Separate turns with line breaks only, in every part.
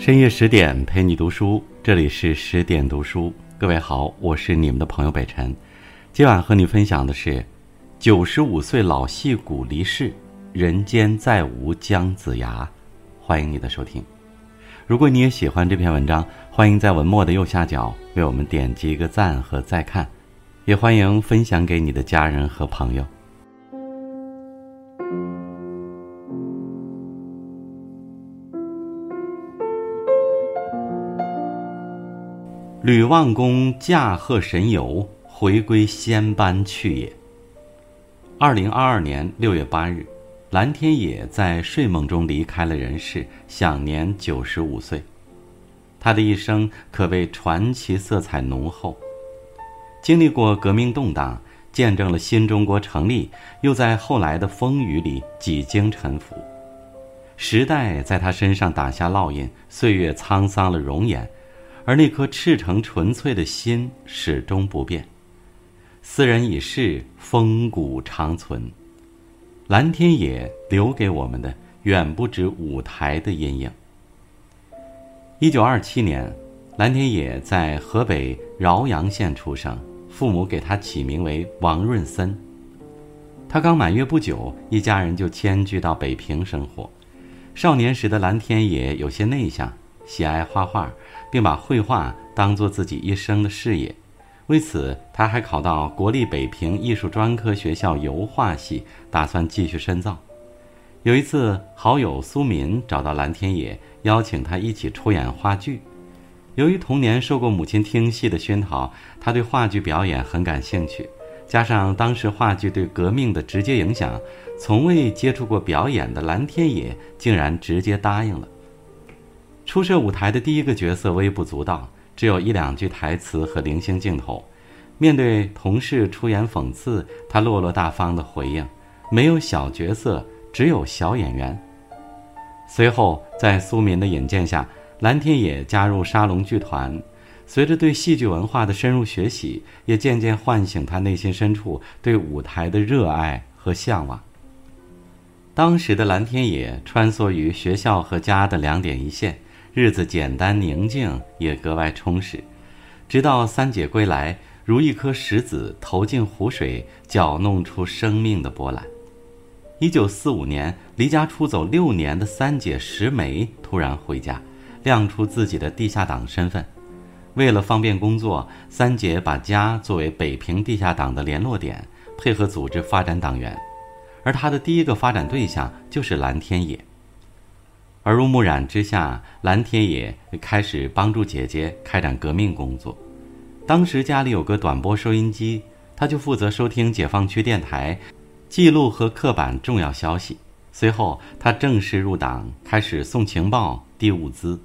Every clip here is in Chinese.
深夜十点陪你读书，这里是十点读书。各位好，我是你们的朋友北辰。今晚和你分享的是：九十五岁老戏骨离世，人间再无姜子牙。欢迎你的收听。如果你也喜欢这篇文章，欢迎在文末的右下角为我们点击一个赞和再看，也欢迎分享给你的家人和朋友。吕望公驾鹤神游，回归仙班去也。二零二二年六月八日，蓝天野在睡梦中离开了人世，享年九十五岁。他的一生可谓传奇色彩浓厚，经历过革命动荡，见证了新中国成立，又在后来的风雨里几经沉浮。时代在他身上打下烙印，岁月沧桑了容颜。而那颗赤诚纯粹的心始终不变。斯人已逝，风骨长存。蓝天野留给我们的远不止舞台的阴影。一九二七年，蓝天野在河北饶阳县出生，父母给他起名为王润森。他刚满月不久，一家人就迁居到北平生活。少年时的蓝天野有些内向。喜爱画画，并把绘画当做自己一生的事业。为此，他还考到国立北平艺术专科学校油画系，打算继续深造。有一次，好友苏民找到蓝天野，邀请他一起出演话剧。由于童年受过母亲听戏的熏陶，他对话剧表演很感兴趣。加上当时话剧对革命的直接影响，从未接触过表演的蓝天野竟然直接答应了。初涉舞台的第一个角色微不足道，只有一两句台词和零星镜头。面对同事出言讽刺，他落落大方的回应：“没有小角色，只有小演员。”随后，在苏民的引荐下，蓝天野加入沙龙剧团。随着对戏剧文化的深入学习，也渐渐唤醒他内心深处对舞台的热爱和向往。当时的蓝天野穿梭于学校和家的两点一线。日子简单宁静，也格外充实。直到三姐归来，如一颗石子投进湖水，搅弄出生命的波澜。一九四五年，离家出走六年的三姐石梅突然回家，亮出自己的地下党身份。为了方便工作，三姐把家作为北平地下党的联络点，配合组织发展党员。而她的第一个发展对象就是蓝天野。耳濡目染之下，蓝天野开始帮助姐姐开展革命工作。当时家里有个短波收音机，他就负责收听解放区电台，记录和刻板重要消息。随后，他正式入党，开始送情报、递物资。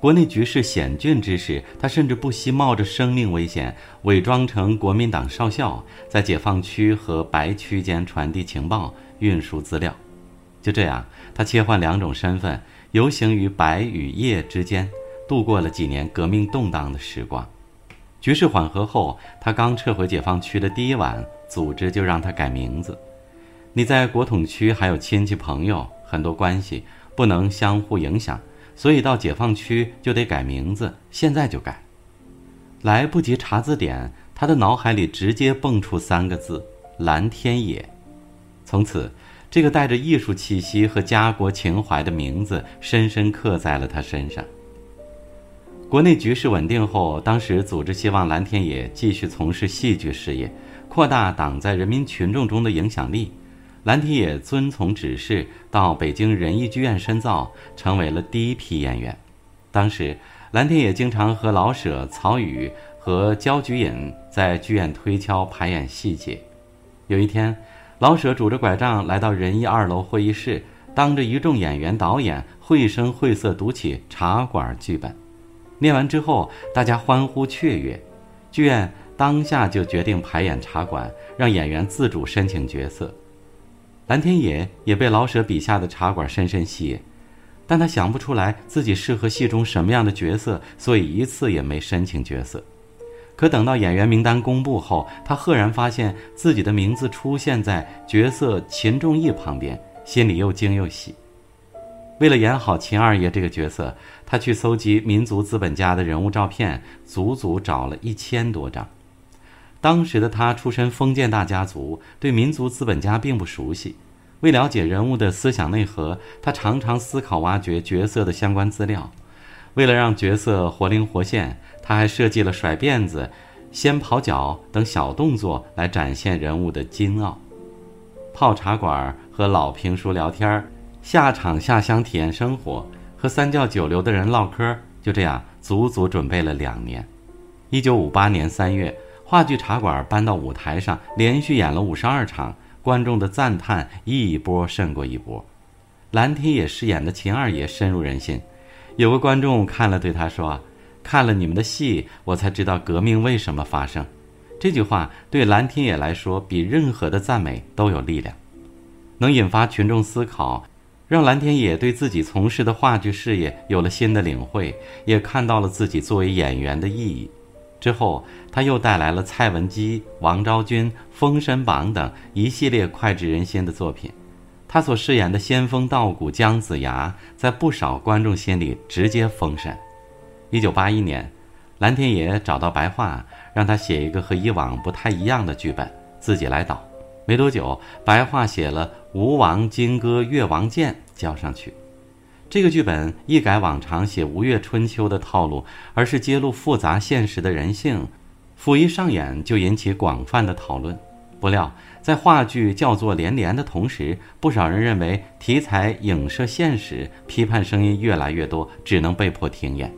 国内局势险峻之时，他甚至不惜冒着生命危险，伪装成国民党少校，在解放区和白区间传递情报、运输资料。就这样，他切换两种身份，游行于白与夜之间，度过了几年革命动荡的时光。局势缓和后，他刚撤回解放区的第一晚，组织就让他改名字。你在国统区还有亲戚朋友，很多关系不能相互影响，所以到解放区就得改名字。现在就改，来不及查字典，他的脑海里直接蹦出三个字：蓝天野。从此。这个带着艺术气息和家国情怀的名字，深深刻在了他身上。国内局势稳定后，当时组织希望蓝天野继续从事戏剧事业，扩大党在人民群众中的影响力。蓝天野遵从指示，到北京人艺剧院深造，成为了第一批演员。当时，蓝天野经常和老舍、曹禺和焦菊隐在剧院推敲排演细节。有一天。老舍拄着拐杖来到仁义二楼会议室，当着一众演员、导演，绘声绘色读起《茶馆》剧本。念完之后，大家欢呼雀跃，剧院当下就决定排演《茶馆》，让演员自主申请角色。蓝天野也被老舍笔下的茶馆深深吸引，但他想不出来自己适合戏中什么样的角色，所以一次也没申请角色。可等到演员名单公布后，他赫然发现自己的名字出现在角色秦仲义旁边，心里又惊又喜。为了演好秦二爷这个角色，他去搜集民族资本家的人物照片，足足找了一千多张。当时的他出身封建大家族，对民族资本家并不熟悉。为了解人物的思想内核，他常常思考挖掘角色的相关资料。为了让角色活灵活现，他还设计了甩辫子、先跑脚等小动作来展现人物的精傲。泡茶馆和老评书聊天。下场下乡体验生活，和三教九流的人唠嗑，就这样足足准备了两年。一九五八年三月，话剧茶馆搬到舞台上，连续演了五十二场，观众的赞叹一波胜过一波。蓝天野饰演的秦二爷深入人心，有个观众看了对他说：“看了你们的戏，我才知道革命为什么发生。”这句话对蓝天野来说，比任何的赞美都有力量，能引发群众思考。让蓝天野对自己从事的话剧事业有了新的领会，也看到了自己作为演员的意义。之后，他又带来了蔡文姬、王昭君、封神榜等一系列脍炙人心的作品。他所饰演的仙风道骨姜子牙，在不少观众心里直接封神。一九八一年，蓝天野找到白桦，让他写一个和以往不太一样的剧本，自己来导。没多久，白桦写了《吴王金戈越王剑》交上去。这个剧本一改往常写吴越春秋的套路，而是揭露复杂现实的人性。甫一上演，就引起广泛的讨论。不料，在话剧叫座连连的同时，不少人认为题材影射现实，批判声音越来越多，只能被迫停演。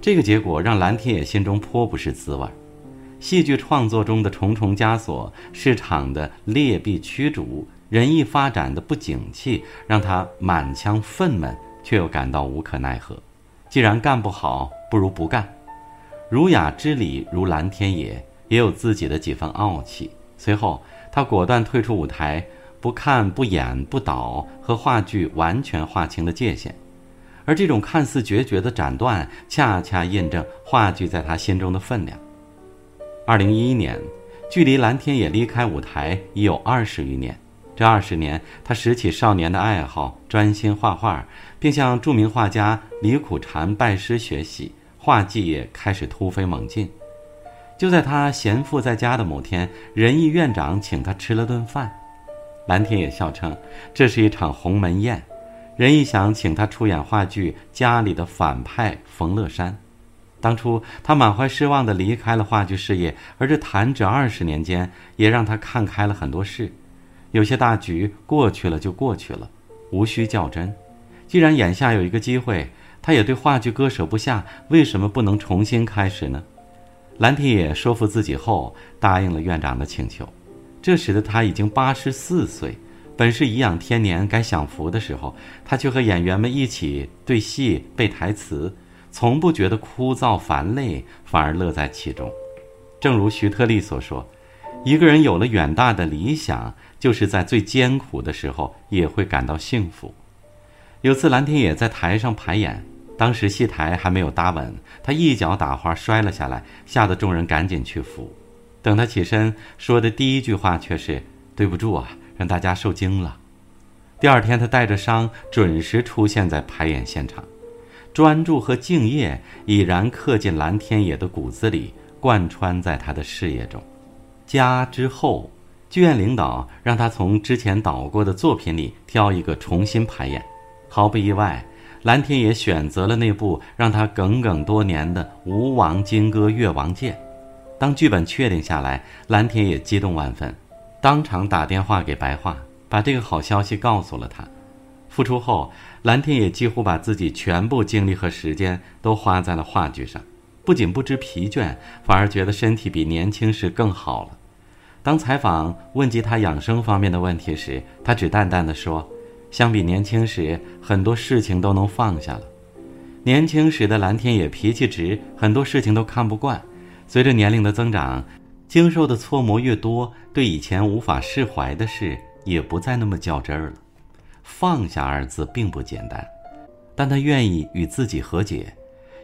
这个结果让蓝天野心中颇不是滋味。戏剧创作中的重重枷锁，市场的劣币驱逐，人艺发展的不景气，让他满腔愤懑，却又感到无可奈何。既然干不好，不如不干。儒雅之礼如蓝天野，也有自己的几分傲气。随后，他果断退出舞台，不看、不演、不导，和话剧完全划清了界限。而这种看似决绝的斩断，恰恰印证话剧在他心中的分量。二零一一年，距离蓝天野离开舞台已有二十余年。这二十年，他拾起少年的爱好，专心画画，并向著名画家李苦禅拜师学习，画技也开始突飞猛进。就在他闲赋在家的某天，仁义院长请他吃了顿饭，蓝天也笑称这是一场鸿门宴。仁义想请他出演话剧《家里的反派冯乐山》。当初他满怀失望地离开了话剧事业，而这弹指二十年间，也让他看开了很多事。有些大局过去了就过去了，无需较真。既然眼下有一个机会，他也对话剧割舍不下，为什么不能重新开始呢？蓝天野说服自己后，答应了院长的请求。这时的他已经八十四岁，本是颐养天年该享福的时候，他却和演员们一起对戏背台词。从不觉得枯燥烦累，反而乐在其中。正如徐特立所说：“一个人有了远大的理想，就是在最艰苦的时候也会感到幸福。”有次蓝天野在台上排演，当时戏台还没有搭稳，他一脚打滑摔了下来，吓得众人赶紧去扶。等他起身，说的第一句话却是：“对不住啊，让大家受惊了。”第二天，他带着伤准时出现在排演现场。专注和敬业已然刻进蓝天野的骨子里，贯穿在他的事业中。家之后，剧院领导让他从之前导过的作品里挑一个重新排演。毫不意外，蓝天野选择了那部让他耿耿多年的《吴王金戈越王剑》。当剧本确定下来，蓝天野激动万分，当场打电话给白桦，把这个好消息告诉了他。复出后，蓝天野几乎把自己全部精力和时间都花在了话剧上，不仅不知疲倦，反而觉得身体比年轻时更好了。当采访问及他养生方面的问题时，他只淡淡的说：“相比年轻时，很多事情都能放下了。年轻时的蓝天野脾气直，很多事情都看不惯。随着年龄的增长，经受的挫磨越多，对以前无法释怀的事也不再那么较真儿了。”放下二字并不简单，但他愿意与自己和解，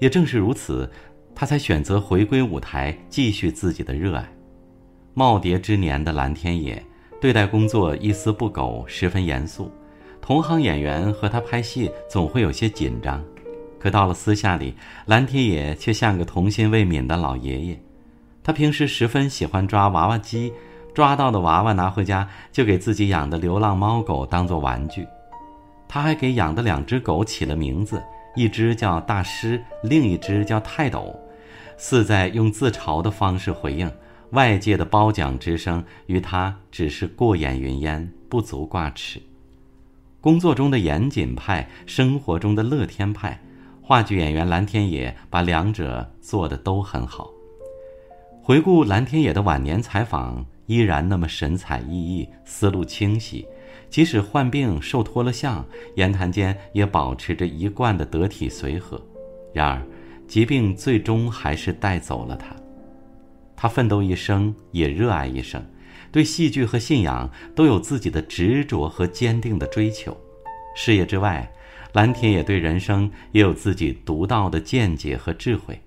也正是如此，他才选择回归舞台，继续自己的热爱。耄耋之年的蓝天野对待工作一丝不苟，十分严肃，同行演员和他拍戏总会有些紧张，可到了私下里，蓝天野却像个童心未泯的老爷爷。他平时十分喜欢抓娃娃机，抓到的娃娃拿回家就给自己养的流浪猫狗当做玩具。他还给养的两只狗起了名字，一只叫大师，另一只叫泰斗，似在用自嘲的方式回应外界的褒奖之声，与他只是过眼云烟，不足挂齿。工作中的严谨派，生活中的乐天派，话剧演员蓝天野把两者做的都很好。回顾蓝天野的晚年采访，依然那么神采奕奕，思路清晰。即使患病受脱了相，言谈间也保持着一贯的得体随和。然而，疾病最终还是带走了他。他奋斗一生，也热爱一生。对戏剧和信仰都有自己的执着和坚定的追求，事业之外，蓝天也对人生也有自己独到的见解和智慧。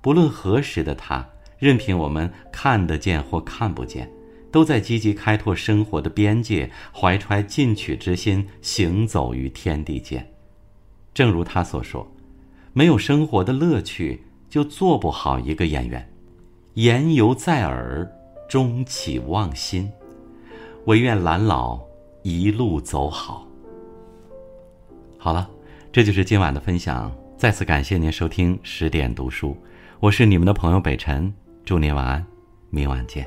不论何时的他，任凭我们看得见或看不见，都在积极开拓生活的边界，怀揣进取之心，行走于天地间。正如他所说：“没有生活的乐趣，就做不好一个演员。”言犹在耳。终起忘心，唯愿兰老一路走好。好了，这就是今晚的分享。再次感谢您收听十点读书，我是你们的朋友北辰，祝您晚安，明晚见。